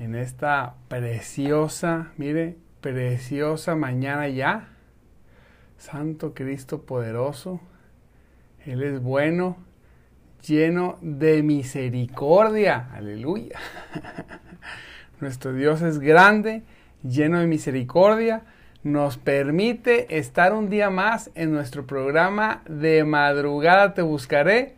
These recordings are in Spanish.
en esta preciosa, mire, preciosa mañana ya. Santo Cristo poderoso, Él es bueno, lleno de misericordia. Aleluya. Nuestro Dios es grande, lleno de misericordia. Nos permite estar un día más en nuestro programa de madrugada te buscaré.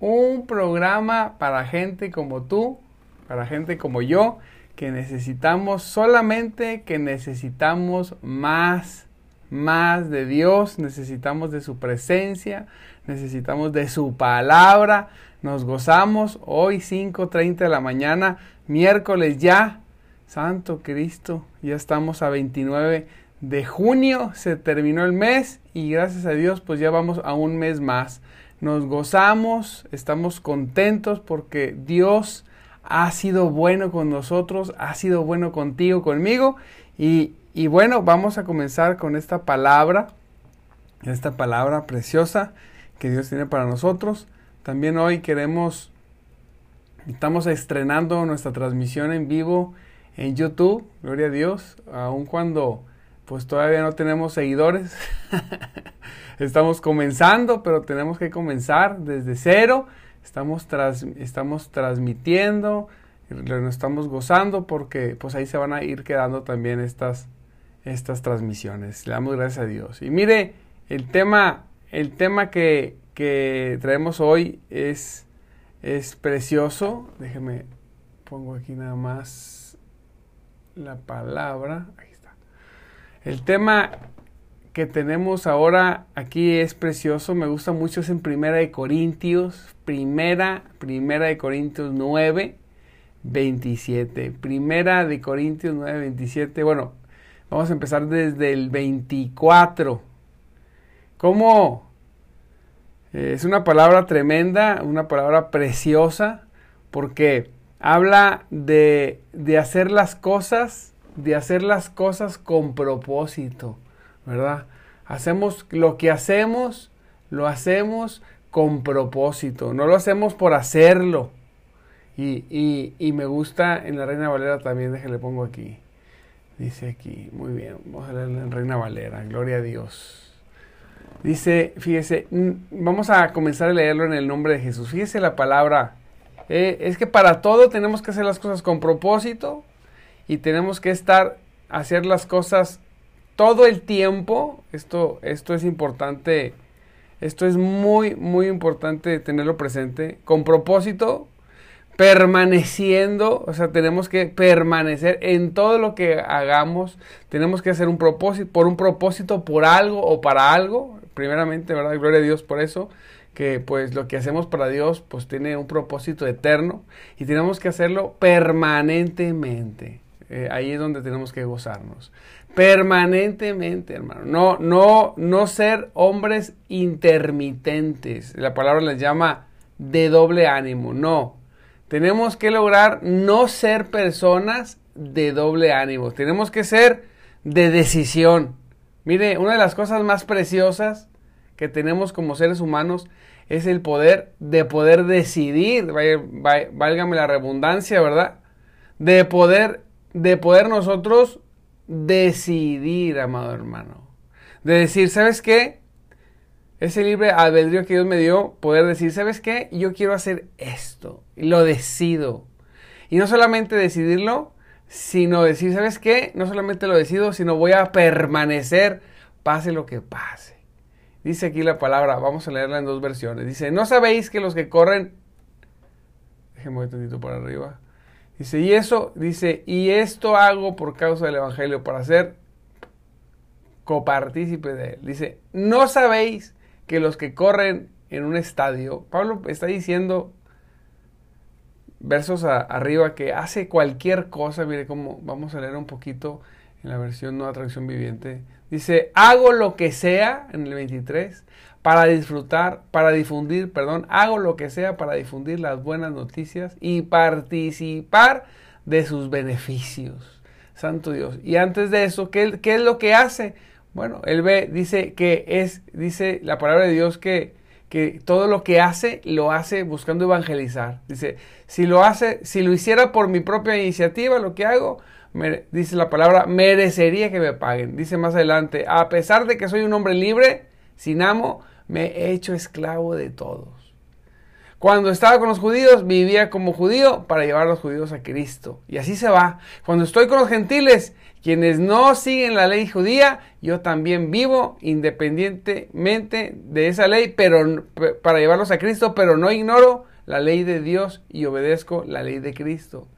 Un programa para gente como tú, para gente como yo, que necesitamos solamente que necesitamos más, más de Dios, necesitamos de su presencia, necesitamos de su palabra. Nos gozamos hoy 5.30 de la mañana, miércoles ya. Santo Cristo, ya estamos a 29 de junio, se terminó el mes y gracias a Dios pues ya vamos a un mes más. Nos gozamos, estamos contentos porque Dios ha sido bueno con nosotros, ha sido bueno contigo, conmigo. Y, y bueno, vamos a comenzar con esta palabra, esta palabra preciosa que Dios tiene para nosotros. También hoy queremos, estamos estrenando nuestra transmisión en vivo en YouTube, gloria a Dios, aun cuando pues todavía no tenemos seguidores. estamos comenzando, pero tenemos que comenzar desde cero estamos, estamos transmitiendo, nos estamos gozando porque pues ahí se van a ir quedando también estas, estas transmisiones. Le damos gracias a Dios. Y mire, el tema, el tema que, que traemos hoy es, es precioso. Déjeme, pongo aquí nada más la palabra. Ahí está. El tema que tenemos ahora aquí es precioso, me gusta mucho, es en Primera de Corintios, Primera, Primera de Corintios 9, 27. Primera de Corintios 9, 27. Bueno, vamos a empezar desde el 24. ¿Cómo? Eh, es una palabra tremenda, una palabra preciosa, porque habla de, de hacer las cosas, de hacer las cosas con propósito ¿verdad? Hacemos lo que hacemos, lo hacemos con propósito, no lo hacemos por hacerlo. Y, y, y me gusta en la Reina Valera también, déjenle pongo aquí. Dice aquí, muy bien, vamos a leer en Reina Valera, gloria a Dios. Dice, fíjese, vamos a comenzar a leerlo en el nombre de Jesús. Fíjese la palabra, eh, es que para todo tenemos que hacer las cosas con propósito y tenemos que estar, hacer las cosas todo el tiempo, esto, esto es importante, esto es muy, muy importante tenerlo presente, con propósito, permaneciendo, o sea, tenemos que permanecer en todo lo que hagamos, tenemos que hacer un propósito, por un propósito, por algo o para algo, primeramente, ¿verdad? Gloria a Dios por eso, que pues lo que hacemos para Dios pues tiene un propósito eterno y tenemos que hacerlo permanentemente. Eh, ahí es donde tenemos que gozarnos permanentemente, hermano. No, no, no ser hombres intermitentes. La palabra les llama de doble ánimo. No. Tenemos que lograr no ser personas de doble ánimo. Tenemos que ser de decisión. Mire, una de las cosas más preciosas que tenemos como seres humanos es el poder de poder decidir, válgame la redundancia, ¿verdad? De poder, de poder nosotros decidir, amado hermano. De decir, ¿sabes qué? Ese libre albedrío que Dios me dio, poder decir, ¿sabes qué? Yo quiero hacer esto. Y lo decido. Y no solamente decidirlo, sino decir, ¿sabes qué? No solamente lo decido, sino voy a permanecer, pase lo que pase. Dice aquí la palabra, vamos a leerla en dos versiones. Dice, ¿no sabéis que los que corren... Déjenme un tantito por arriba. Dice, y eso, dice, y esto hago por causa del Evangelio, para ser copartícipe de él. Dice, no sabéis que los que corren en un estadio, Pablo está diciendo, versos arriba que hace cualquier cosa. Mire cómo vamos a leer un poquito en la versión Nueva Traducción Viviente. Dice, hago lo que sea en el 23 para disfrutar, para difundir, perdón, hago lo que sea para difundir las buenas noticias y participar de sus beneficios. Santo Dios. Y antes de eso, ¿qué, es lo que hace? Bueno, él ve, dice que es, dice la palabra de Dios que, que todo lo que hace lo hace buscando evangelizar. Dice, si lo hace, si lo hiciera por mi propia iniciativa, lo que hago, dice la palabra, merecería que me paguen. Dice más adelante, a pesar de que soy un hombre libre, sin amo, me he hecho esclavo de todos. Cuando estaba con los judíos, vivía como judío para llevar a los judíos a Cristo. Y así se va. Cuando estoy con los gentiles, quienes no siguen la ley judía, yo también vivo independientemente de esa ley, pero para llevarlos a Cristo, pero no ignoro la ley de Dios y obedezco la ley de Cristo.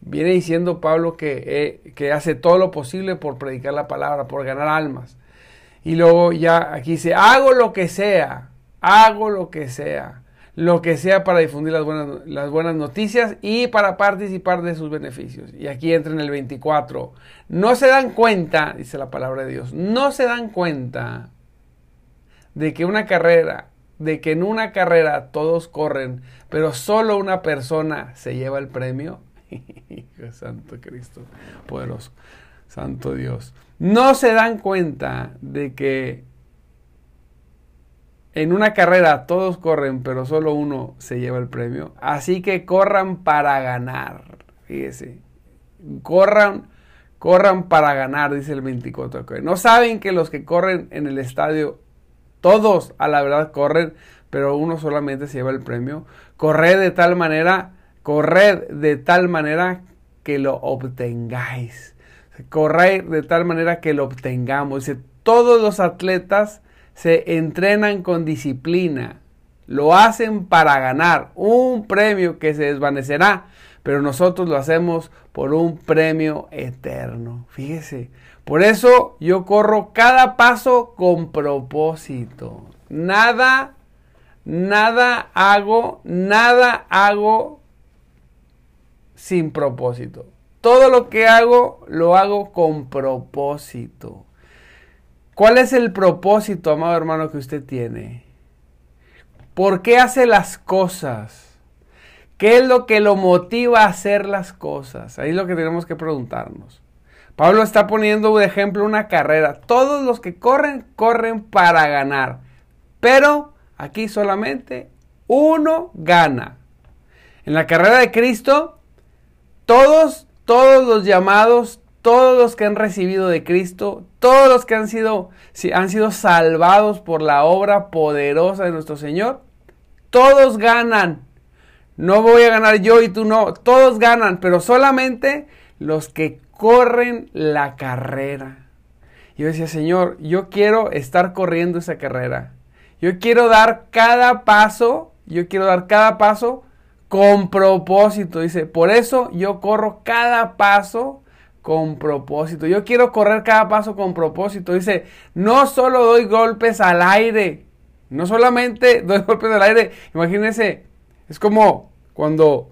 Viene diciendo Pablo que, eh, que hace todo lo posible por predicar la palabra, por ganar almas. Y luego ya aquí dice, hago lo que sea, hago lo que sea lo que sea para difundir las buenas, las buenas noticias y para participar de sus beneficios. Y aquí entra en el 24. No se dan cuenta, dice la palabra de Dios, no se dan cuenta de que una carrera, de que en una carrera todos corren, pero solo una persona se lleva el premio. Santo Cristo, poderoso, Santo Dios. No se dan cuenta de que en una carrera todos corren, pero solo uno se lleva el premio. Así que corran para ganar. Fíjese. Corran, corran para ganar, dice el 24. No saben que los que corren en el estadio, todos a la verdad corren, pero uno solamente se lleva el premio. Corred de tal manera, corred de tal manera que lo obtengáis. Corred de tal manera que lo obtengamos. Todos los atletas se entrenan con disciplina, lo hacen para ganar un premio que se desvanecerá, pero nosotros lo hacemos por un premio eterno. Fíjese, por eso yo corro cada paso con propósito. Nada, nada hago, nada hago sin propósito. Todo lo que hago, lo hago con propósito. ¿Cuál es el propósito, amado hermano, que usted tiene? ¿Por qué hace las cosas? ¿Qué es lo que lo motiva a hacer las cosas? Ahí es lo que tenemos que preguntarnos. Pablo está poniendo de ejemplo una carrera. Todos los que corren, corren para ganar. Pero aquí solamente uno gana. En la carrera de Cristo, todos, todos los llamados, todos los que han recibido de Cristo, todos los que han sido, han sido salvados por la obra poderosa de nuestro Señor, todos ganan. No voy a ganar yo y tú no, todos ganan, pero solamente los que corren la carrera. Yo decía, Señor, yo quiero estar corriendo esa carrera. Yo quiero dar cada paso, yo quiero dar cada paso con propósito. Dice, por eso yo corro cada paso con propósito. Yo quiero correr cada paso con propósito. Dice, no solo doy golpes al aire, no solamente doy golpes al aire. Imagínense, es como cuando,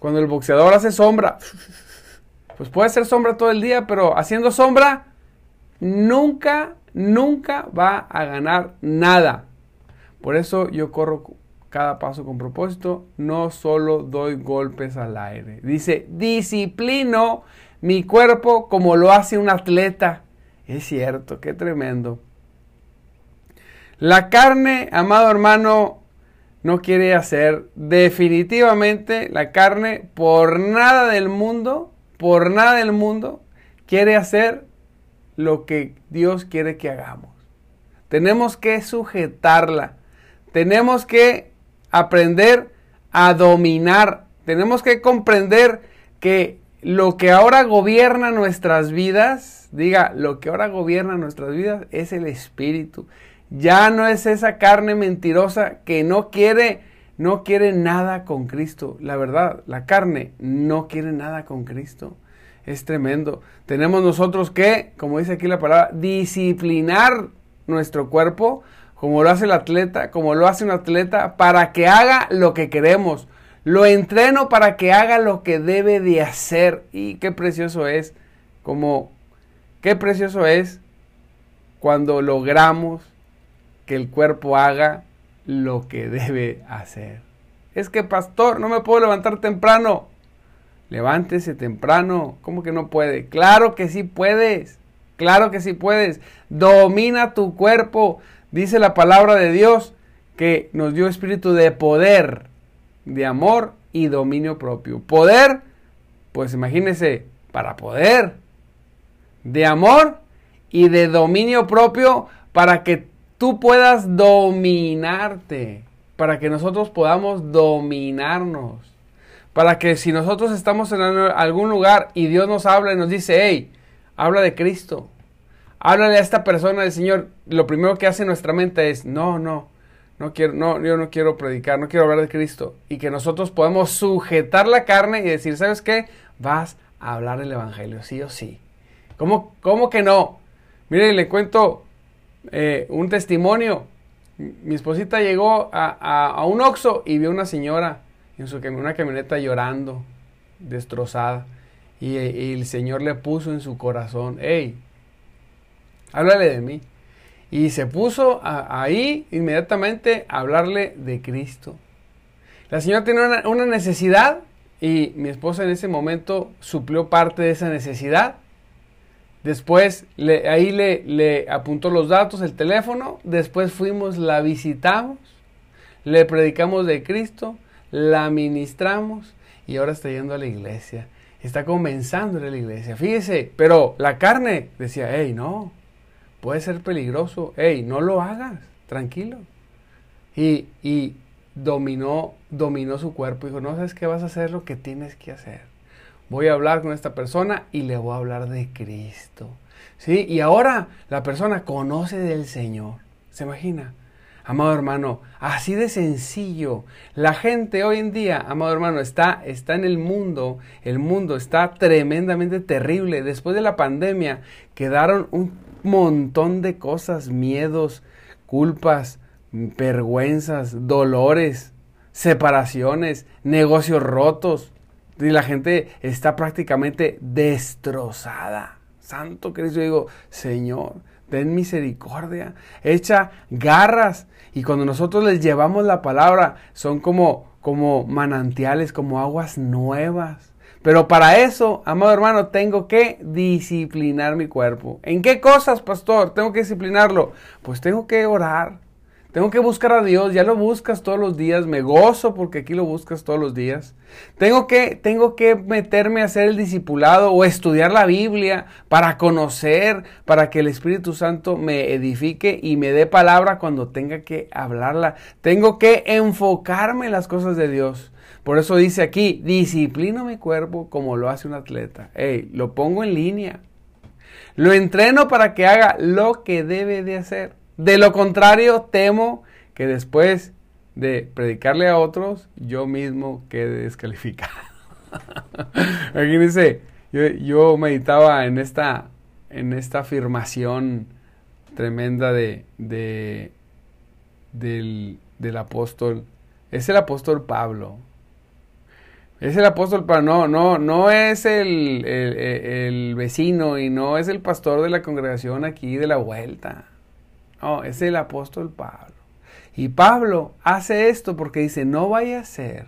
cuando el boxeador hace sombra. Pues puede ser sombra todo el día, pero haciendo sombra nunca, nunca va a ganar nada. Por eso yo corro cada paso con propósito, no solo doy golpes al aire. Dice, disciplino mi cuerpo como lo hace un atleta. Es cierto, qué tremendo. La carne, amado hermano, no quiere hacer definitivamente la carne por nada del mundo, por nada del mundo, quiere hacer lo que Dios quiere que hagamos. Tenemos que sujetarla. Tenemos que aprender a dominar. Tenemos que comprender que lo que ahora gobierna nuestras vidas, diga, lo que ahora gobierna nuestras vidas es el espíritu. Ya no es esa carne mentirosa que no quiere, no quiere nada con Cristo. La verdad, la carne no quiere nada con Cristo. Es tremendo. Tenemos nosotros que, como dice aquí la palabra, disciplinar nuestro cuerpo, como lo hace el atleta, como lo hace un atleta, para que haga lo que queremos Lo entreno para que haga lo que debe de hacer. Y qué precioso es, como, qué precioso es cuando logramos que el cuerpo haga lo que debe hacer. Es que, pastor, no me puedo levantar temprano. Levántese temprano. ¿Cómo que no puede? Claro que sí puedes. Claro que sí puedes. Domina tu cuerpo. Dice la palabra de Dios que nos dio espíritu de poder, de amor y dominio propio. Poder, pues imagínese, para poder. De amor y de dominio propio para que tú puedas dominarte para que nosotros podamos dominarnos. Para que si nosotros estamos en algún lugar y Dios nos habla y nos dice, hey, habla de Cristo. Háblale a esta persona del Señor. Lo primero que hace nuestra mente es, no, no, no quiero, no, yo no quiero predicar, no quiero hablar de Cristo. Y que nosotros podemos sujetar la carne y decir, ¿sabes qué? Vas a hablar del Evangelio, sí o sí. ¿Cómo, cómo que no? Mire, le cuento eh, un testimonio mi esposita llegó a, un Oxxo y vio una señora en su una camioneta llorando, destrozada. Y, el Señor le puso en su corazón, hey, háblale de mí. Y se puso ahí inmediatamente a hablarle de Cristo. La señora tenía una necesidad y mi esposa en ese momento suplió parte de esa necesidad Después le, ahí le, le apuntó los datos, el teléfono. Después fuimos, la visitamos, le predicamos de Cristo, la ministramos y ahora está yendo a la iglesia. Está comenzando a la iglesia. Fíjese, pero la carne decía, hey, no, puede ser peligroso. Hey, no lo hagas, tranquilo. Y, y dominó, dominó su cuerpo. Dijo, no sabes qué vas a hacer lo que tienes que hacer voy a hablar con esta persona y le voy a hablar de Cristo. ¿Sí? Y ahora la persona conoce del Señor. ¿Se imagina? Amado hermano, así de sencillo. La gente hoy en día, amado hermano, está, está en el mundo. El mundo está tremendamente terrible. Después de la pandemia quedaron un montón de cosas, miedos, culpas, vergüenzas, dolores, separaciones, negocios rotos, y la gente está prácticamente destrozada. Santo Cristo, digo, Señor, ten misericordia, echa garras. Y cuando nosotros les llevamos la palabra, son como, como manantiales, como aguas nuevas. Pero para eso, amado hermano, tengo que disciplinar mi cuerpo. ¿En qué cosas, pastor? Tengo que disciplinarlo. Pues tengo que orar, tengo que buscar a Dios, ya lo buscas todos los días, me gozo porque aquí lo buscas todos los días. Tengo que, tengo que meterme a hacer el discipulado o estudiar la Biblia para conocer, para que el Espíritu Santo me edifique y me dé palabra cuando tenga que hablarla. Tengo que enfocarme en las cosas de Dios. Por eso dice aquí, disciplino mi cuerpo como lo hace un atleta. Lo pongo en línea. Lo entreno para que haga lo que debe de hacer. De lo contrario, temo que después de predicarle a otros, yo mismo quede descalificado. Imagínense, yo, yo, meditaba en esta, en esta afirmación tremenda de, de del, del, apóstol. Es el apóstol Pablo. Es el apóstol Pablo, no, no, no es el, el, el vecino y no es el pastor de la congregación aquí de la vuelta. No, es el apóstol Pablo. Y Pablo hace esto porque dice, no vaya a ser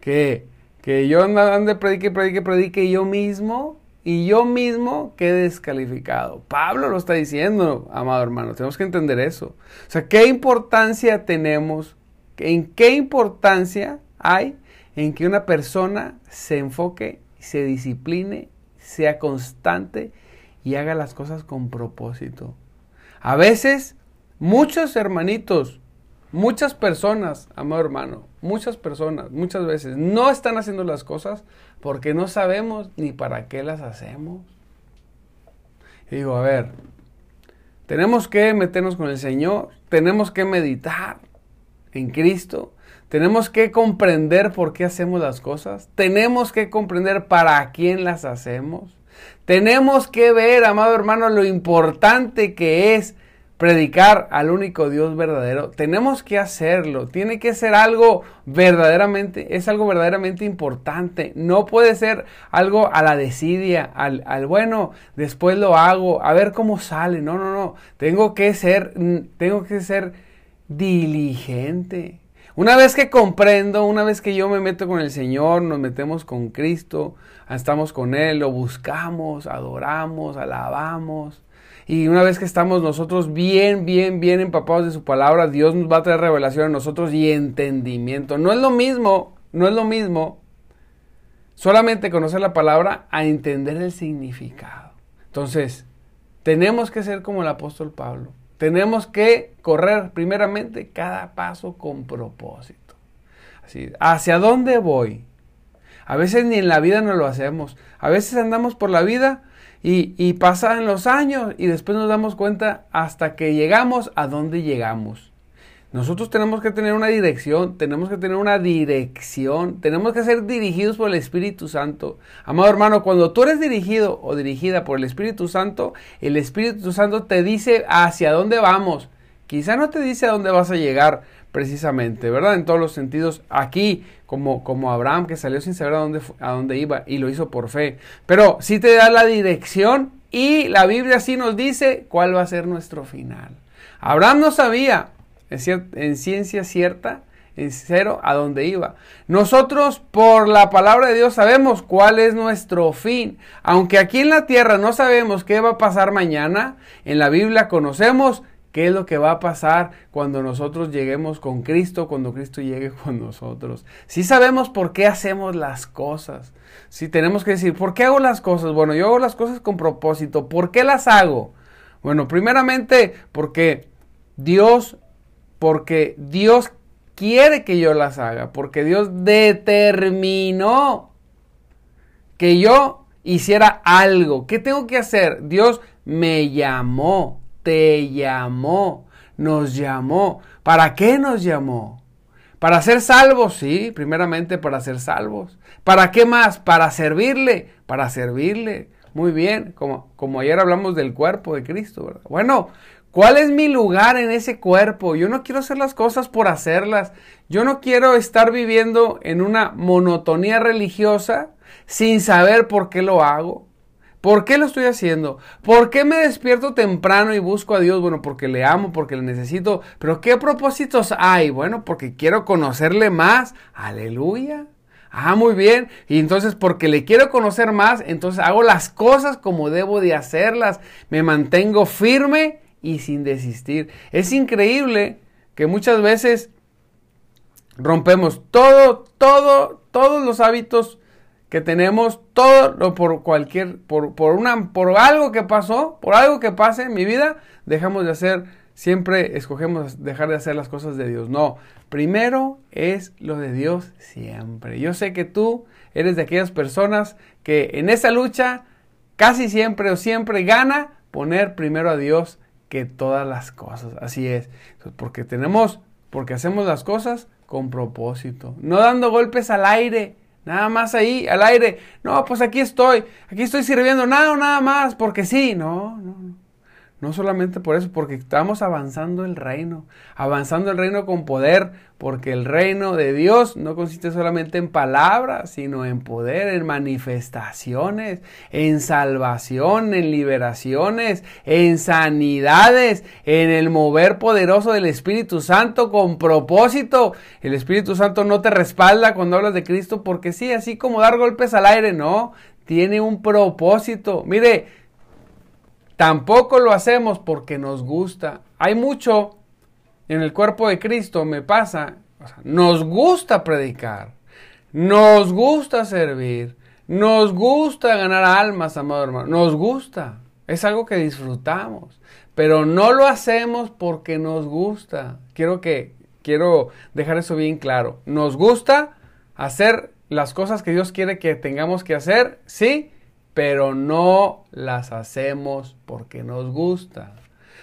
que, que yo ande, predique, predique, predique yo mismo y yo mismo quede descalificado. Pablo lo está diciendo, amado hermano, tenemos que entender eso. O sea, ¿qué importancia tenemos? ¿En qué importancia hay en que una persona se enfoque, se discipline, sea constante y haga las cosas con propósito? A veces, muchos hermanitos, muchas personas, amado hermano, muchas personas, muchas veces no están haciendo las cosas porque no sabemos ni para qué las hacemos. Y digo, a ver, tenemos que meternos con el Señor, tenemos que meditar en Cristo, tenemos que comprender por qué hacemos las cosas, tenemos que comprender para quién las hacemos. Tenemos que ver, amado hermano, lo importante que es predicar al único Dios verdadero, tenemos que hacerlo. Tiene que ser algo verdaderamente, es algo verdaderamente importante. No puede ser algo a la desidia, al, al bueno, después lo hago, a ver cómo sale. No, no, no. Tengo que ser, tengo que ser diligente. Una vez que comprendo, una vez que yo me meto con el Señor, nos metemos con Cristo, estamos con Él, lo buscamos, adoramos, alabamos. Y una vez que estamos nosotros bien, bien, bien empapados de su palabra, Dios nos va a traer revelación a nosotros y entendimiento. No es lo mismo, no es lo mismo solamente conocer la palabra a entender el significado. Entonces, tenemos que ser como el apóstol Pablo. Tenemos que correr primeramente cada paso con propósito. Así, ¿hacia dónde voy? A veces ni en la vida no lo hacemos. A veces andamos por la vida y, y pasan los años y después nos damos cuenta hasta que llegamos a dónde llegamos. Nosotros tenemos que tener una dirección, tenemos que tener una dirección, tenemos que ser dirigidos por el Espíritu Santo. Amado hermano, cuando tú eres dirigido o dirigida por el Espíritu Santo, el Espíritu Santo te dice hacia dónde vamos. Quizá no te dice a dónde vas a llegar precisamente, ¿verdad? En todos los sentidos. Aquí, como, como Abraham, que salió sin saber a dónde, a dónde iba y lo hizo por fe. Pero sí te da la dirección y la Biblia sí nos dice cuál va a ser nuestro final. Abraham no sabía, en, ciencia cierta, en cero, a dónde iba. Nosotros, por la palabra de Dios, sabemos cuál es nuestro fin. Aunque aquí en la tierra no sabemos qué va a pasar mañana, en la Biblia conocemos qué es lo que va a pasar cuando nosotros lleguemos con Cristo, cuando Cristo llegue con nosotros. Si sabemos por qué hacemos las cosas. Si tenemos que decir, ¿por qué hago las cosas? Bueno, yo hago las cosas con propósito. ¿Por qué las hago? Bueno, primeramente porque Dios porque Dios quiere que yo las haga, porque Dios determinó que yo hiciera algo. ¿Qué tengo que hacer? Dios me llamó, te llamó, nos llamó. ¿Para qué nos llamó? Para ser salvos, sí, primeramente para ser salvos. ¿Para qué más? Para servirle, para servirle. Muy bien, como, como ayer hablamos del cuerpo de Cristo, ¿verdad? Bueno, ¿Cuál es mi lugar en ese cuerpo? Yo no quiero hacer las cosas por hacerlas. Yo no quiero estar viviendo en una monotonía religiosa sin saber por qué lo hago. ¿Por qué lo estoy haciendo? ¿Por qué me despierto temprano y busco a Dios? Bueno, porque le amo, porque le necesito. Pero ¿qué propósitos hay? Bueno, porque quiero conocerle más. Aleluya. Ah, muy bien. Y entonces porque le quiero conocer más, entonces hago las cosas como debo de hacerlas. Me mantengo firme y sin desistir. Es increíble que muchas veces rompemos todo, todo, todos los hábitos que tenemos, todo por cualquier, por, por, una, por algo que pasó, por algo que pase en mi vida, dejamos de hacer, siempre escogemos dejar de hacer las cosas de Dios. No, primero es lo de Dios siempre. Yo sé que tú eres de aquellas personas que en esa lucha casi siempre o siempre gana poner primero a Dios que todas las cosas. Así es. Porque tenemos, porque hacemos las cosas con propósito. No dando golpes al aire. Nada más ahí, al aire. No, pues aquí estoy. Aquí estoy sirviendo. Nada, nada más. Porque sí. No, no, no. No solamente por eso, porque estamos avanzando el reino, avanzando el reino con poder, porque el reino de Dios no consiste solamente en palabras, sino en poder, en manifestaciones, en salvación, en liberaciones, en sanidades, en el mover poderoso del Espíritu Santo con propósito. El Espíritu Santo no te respalda cuando hablas de Cristo, porque sí, así como dar golpes al aire, no, tiene un propósito. Mire, Tampoco lo hacemos porque nos gusta. Hay mucho en el cuerpo de Cristo, me pasa, nos gusta predicar, nos gusta servir, nos gusta ganar almas, amado hermano, nos gusta. Es algo que disfrutamos, pero no lo hacemos porque nos gusta. Quiero que quiero dejar eso bien claro. Nos gusta hacer las cosas que Dios quiere que tengamos que hacer, sí, pero no las hacemos porque nos gusta,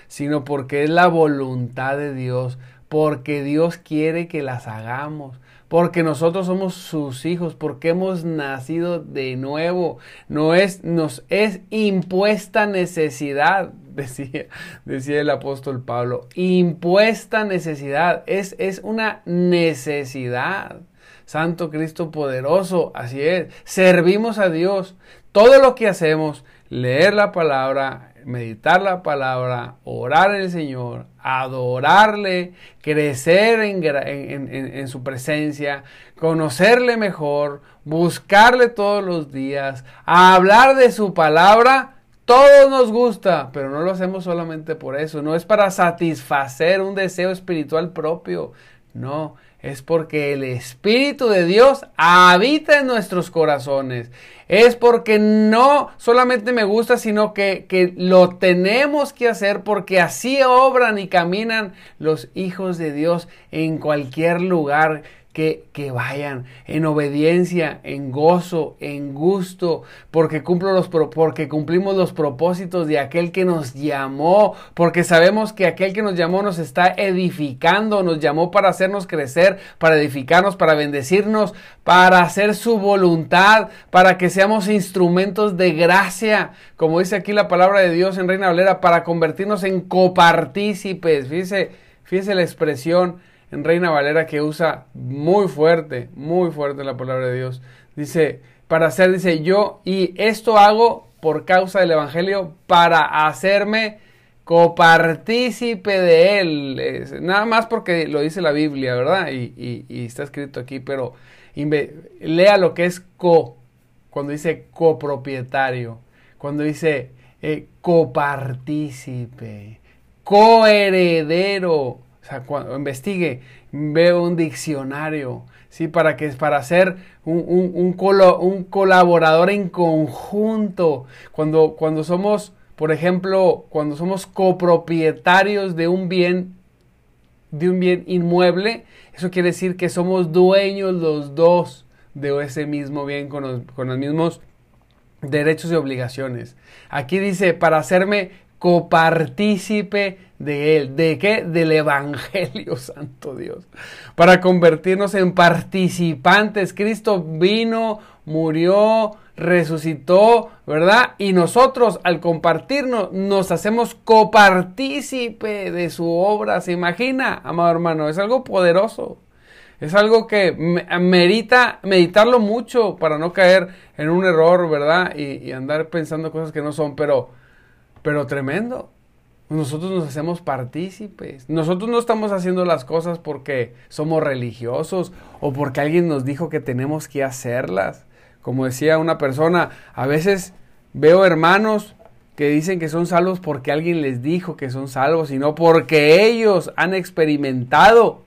sino porque es la voluntad de Dios, porque Dios quiere que las hagamos, porque nosotros somos sus hijos, porque hemos nacido de nuevo. No es, nos es impuesta necesidad. decía, decía el apóstol Pablo, impuesta necesidad, es, es una necesidad. Santo Cristo poderoso, así es, servimos a Dios. Todo lo que hacemos, leer la palabra, meditar la palabra, orar en el Señor, adorarle, crecer en, su presencia, conocerle mejor, buscarle todos los días, hablar de su palabra, todo nos gusta, pero no lo hacemos solamente por eso, no es para satisfacer un deseo espiritual propio, no, es porque el Espíritu de Dios habita en nuestros corazones. Es porque no solamente me gusta, sino que, que, lo tenemos que hacer porque así obran y caminan los hijos de Dios en cualquier lugar que, vayan en obediencia, en gozo, en gusto, porque, los, porque cumplimos los propósitos de aquel que nos llamó, porque sabemos que aquel que nos llamó nos está edificando, nos llamó para hacernos crecer, para edificarnos, para bendecirnos, para hacer su voluntad, para que seamos instrumentos de gracia, como dice aquí la palabra de Dios en Reina Valera, para convertirnos en copartícipes. Fíjese, fíjese la expresión en Reina Valera que usa muy fuerte, muy fuerte la palabra de Dios. Dice, para hacer, dice yo, y esto hago por causa del Evangelio, para hacerme copartícipe de él. nada más porque lo dice la Biblia, ¿verdad? Y, está escrito aquí, pero lea lo que es co, cuando dice copropietario, cuando dice eh, copartícipe, coheredero, o sea, cuando investigue, veo un diccionario, ¿sí? Para que para ser un, un, un, colaborador en conjunto. Cuando, cuando somos, por ejemplo, cuando somos copropietarios de un bien, de un bien inmueble, eso quiere decir que somos dueños los dos de ese mismo bien con los, con los mismos derechos y obligaciones. Aquí dice, para hacerme copartícipe de Él. ¿De qué? Del Evangelio, Santo Dios. Para convertirnos en participantes. Cristo vino, murió, resucitó, ¿verdad? Y nosotros al compartirnos nos hacemos copartícipe de su obra. ¿Se imagina, amado hermano? Es algo poderoso. Es algo que merita meditarlo mucho para no caer en un error, ¿verdad? Y, y andar pensando cosas que no son, pero pero tremendo. Nosotros nos hacemos partícipes. Nosotros no estamos haciendo las cosas porque somos religiosos o porque alguien nos dijo que tenemos que hacerlas. Como decía una persona, a veces veo hermanos que dicen que son salvos porque alguien les dijo que son salvos y no porque ellos han experimentado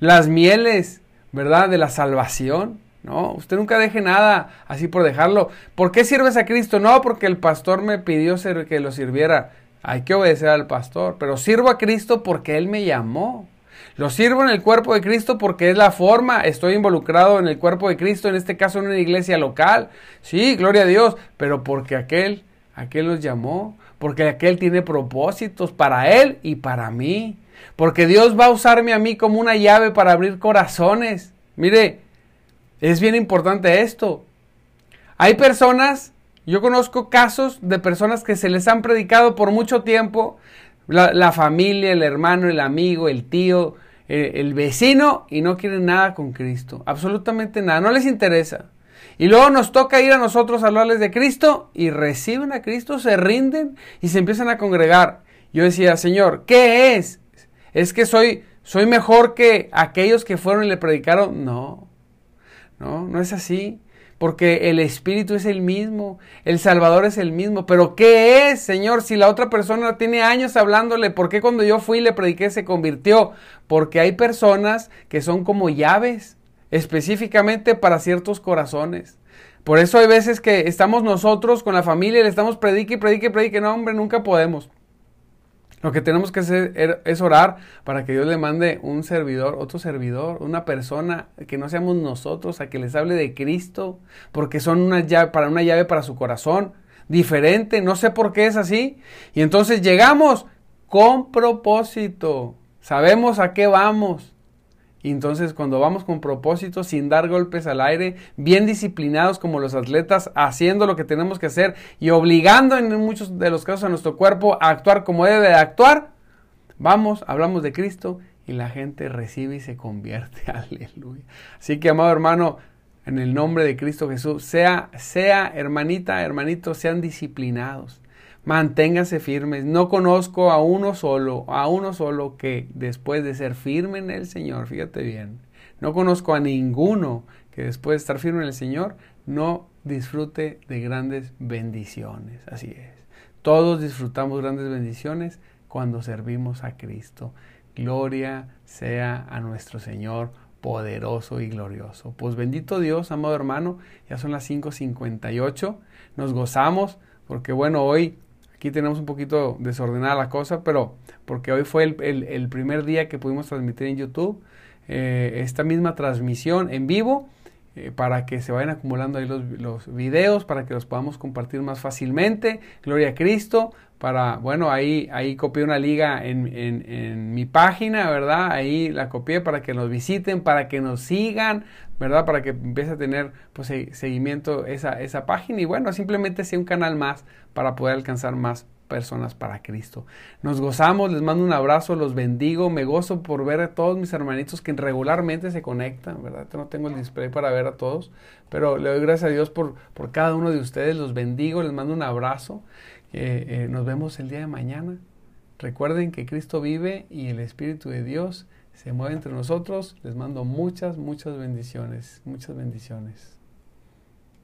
las mieles, ¿verdad? De la salvación. No, usted nunca deje nada así por dejarlo. ¿Por qué sirves a Cristo? No, porque el pastor me pidió ser, que lo sirviera. Hay que obedecer al pastor, pero sirvo a Cristo porque Él me llamó. Lo sirvo en el cuerpo de Cristo porque es la forma, estoy involucrado en el cuerpo de Cristo, en este caso en una iglesia local. Sí, gloria a Dios, pero porque aquel, aquel los llamó, porque aquel tiene propósitos para Él y para mí. Porque Dios va a usarme a mí como una llave para abrir corazones. Mire, es bien importante esto. Hay personas, yo conozco casos de personas que se les han predicado por mucho tiempo, la, familia, el hermano, el amigo, el tío, el, el vecino, y no quieren nada con Cristo, absolutamente nada, no les interesa. Y luego nos toca ir a nosotros a hablarles de Cristo y reciben a Cristo, se rinden y se empiezan a congregar. Yo decía, Señor, ¿qué es? ¿Es que soy, soy mejor que aquellos que fueron y le predicaron? No, no, no es así. Porque el Espíritu es el mismo, el Salvador es el mismo. Pero ¿qué es, Señor? Si la otra persona tiene años hablándole, ¿por qué cuando yo fui y le prediqué se convirtió? Porque hay personas que son como llaves, específicamente para ciertos corazones. Por eso hay veces que estamos nosotros con la familia y le estamos predique, predique, predique. No, hombre, nunca podemos. Lo que tenemos que hacer er, es orar para que Dios le mande un servidor, otro servidor, una persona que no seamos nosotros, a que les hable de Cristo, porque son una llave, para una llave para su corazón, diferente, no sé por qué es así. Y entonces llegamos con propósito, sabemos a qué vamos Y entonces cuando vamos con propósito, sin dar golpes al aire, bien disciplinados como los atletas, haciendo lo que tenemos que hacer y obligando en muchos de los casos a nuestro cuerpo a actuar como debe de actuar, vamos, hablamos de Cristo y la gente recibe y se convierte. Aleluya. Así que, amado hermano, en el nombre de Cristo Jesús, sea, sea hermanita, hermanito, sean disciplinados. Manténganse firmes. No conozco a uno solo, a uno solo que después de ser firme en el Señor, fíjate bien, no conozco a ninguno que después de estar firme en el Señor no disfrute de grandes bendiciones. Así es. Todos disfrutamos grandes bendiciones cuando servimos a Cristo. Gloria sea a nuestro Señor poderoso y glorioso. Pues bendito Dios, amado hermano, ya son las 5.58, nos gozamos porque bueno, hoy aquí tenemos un poquito desordenada la cosa, pero porque hoy fue el, primer día que pudimos transmitir en YouTube eh, esta misma transmisión en vivo eh, para que se vayan acumulando ahí los, los, videos, para que los podamos compartir más fácilmente. Gloria a Cristo. Para, bueno, ahí, ahí copié una liga en, en, en, mi página, ¿verdad? Ahí la copié para que nos visiten, para que nos sigan, ¿verdad? Para que empiece a tener pues, seguimiento esa, esa página y bueno, simplemente sea un canal más para poder alcanzar más personas para Cristo. Nos gozamos, les mando un abrazo, los bendigo, me gozo por ver a todos mis hermanitos que regularmente se conectan, ¿verdad? No tengo el display para ver a todos, pero le doy gracias a Dios por, por cada uno de ustedes, los bendigo, les mando un abrazo, eh, nos vemos el día de mañana. Recuerden que Cristo vive y el Espíritu de Dios se mueve entre nosotros. Les mando muchas, muchas bendiciones, muchas bendiciones.